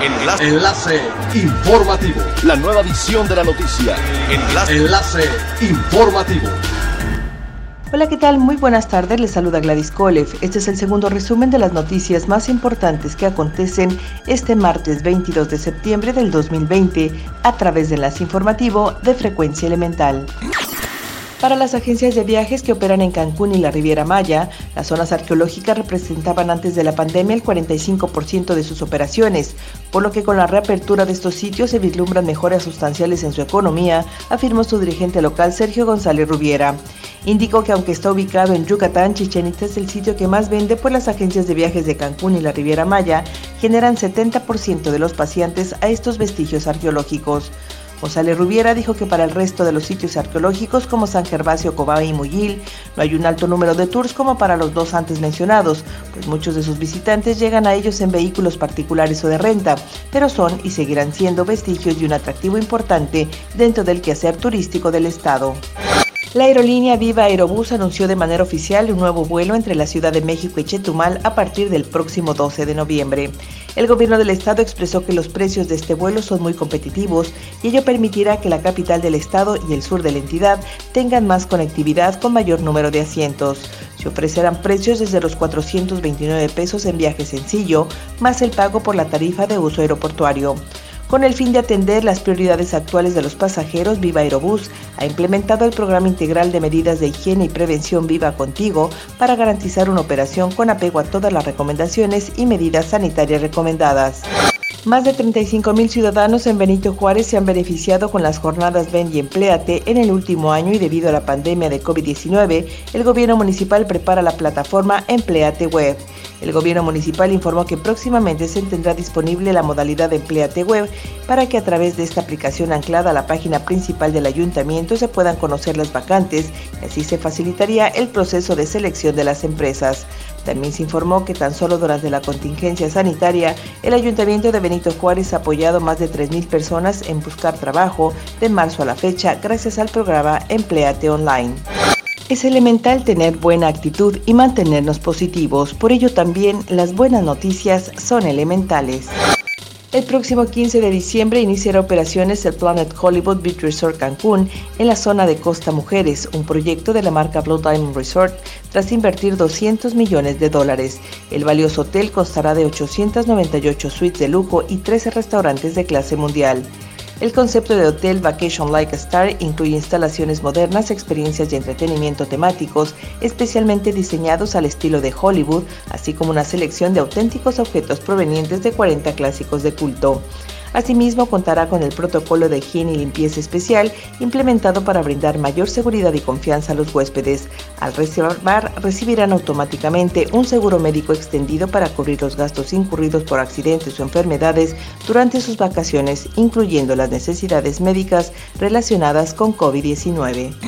Enlace. Enlace informativo. La nueva edición de la noticia. Enlace. Enlace informativo. Hola, ¿qué tal? Muy buenas tardes. Les saluda Gladys Kolev. Este es el segundo resumen de las noticias más importantes que acontecen este martes 22 de septiembre del 2020 a través de Enlace Informativo de Frecuencia Elemental. Para las agencias de viajes que operan en Cancún y la Riviera Maya, las zonas arqueológicas representaban antes de la pandemia el 45% de sus operaciones, por lo que con la reapertura de estos sitios se vislumbran mejoras sustanciales en su economía, afirmó su dirigente local Sergio González Rubiera. Indicó que aunque está ubicado en Yucatán, Chichen Itza es el sitio que más vende, pues las agencias de viajes de Cancún y la Riviera Maya generan 70% de los pacientes a estos vestigios arqueológicos. González Rubiera dijo que para el resto de los sitios arqueológicos como San Gervasio, Cobá y Muyil no hay un alto número de tours como para los dos antes mencionados, pues muchos de sus visitantes llegan a ellos en vehículos particulares o de renta, pero son y seguirán siendo vestigios de un atractivo importante dentro del quehacer turístico del Estado. La aerolínea Viva Aerobús anunció de manera oficial un nuevo vuelo entre la Ciudad de México y Chetumal a partir del próximo 12 de noviembre. El gobierno del estado expresó que los precios de este vuelo son muy competitivos y ello permitirá que la capital del estado y el sur de la entidad tengan más conectividad con mayor número de asientos. Se ofrecerán precios desde los 429 pesos en viaje sencillo, más el pago por la tarifa de uso aeroportuario. Con el fin de atender las prioridades actuales de los pasajeros, Viva Aerobús ha implementado el programa integral de medidas de higiene y prevención Viva Contigo para garantizar una operación con apego a todas las recomendaciones y medidas sanitarias recomendadas. Más de 35 mil ciudadanos en Benito Juárez se han beneficiado con las jornadas Ven y Empléate en el último año y debido a la pandemia de COVID-19, el gobierno municipal prepara la plataforma Empleate Web. El gobierno municipal informó que próximamente se tendrá disponible la modalidad de Empleate Web para que a través de esta aplicación anclada a la página principal del ayuntamiento se puedan conocer las vacantes y así se facilitaría el proceso de selección de las empresas. También se informó que tan solo durante la contingencia sanitaria, el ayuntamiento de Benito Juárez ha apoyado más de 3.000 personas en buscar trabajo de marzo a la fecha gracias al programa Empleate Online. Es elemental tener buena actitud y mantenernos positivos, por ello también las buenas noticias son elementales. El próximo 15 de diciembre iniciará operaciones el Planet Hollywood Beach Resort Cancún en la zona de Costa Mujeres, un proyecto de la marca Blue Diamond Resort, tras invertir 200 millones de dólares. El valioso hotel constará de 898 suites de lujo y 13 restaurantes de clase mundial. El concepto de hotel Vacation Like Star incluye instalaciones modernas, experiencias de entretenimiento temáticos, especialmente diseñados al estilo de Hollywood, así como una selección de auténticos objetos provenientes de 40 clásicos de culto. Asimismo, contará con el protocolo de higiene y limpieza especial implementado para brindar mayor seguridad y confianza a los huéspedes. Al reservar, recibirán automáticamente un seguro médico extendido para cubrir los gastos incurridos por accidentes o enfermedades durante sus vacaciones, incluyendo las necesidades médicas relacionadas con COVID-19.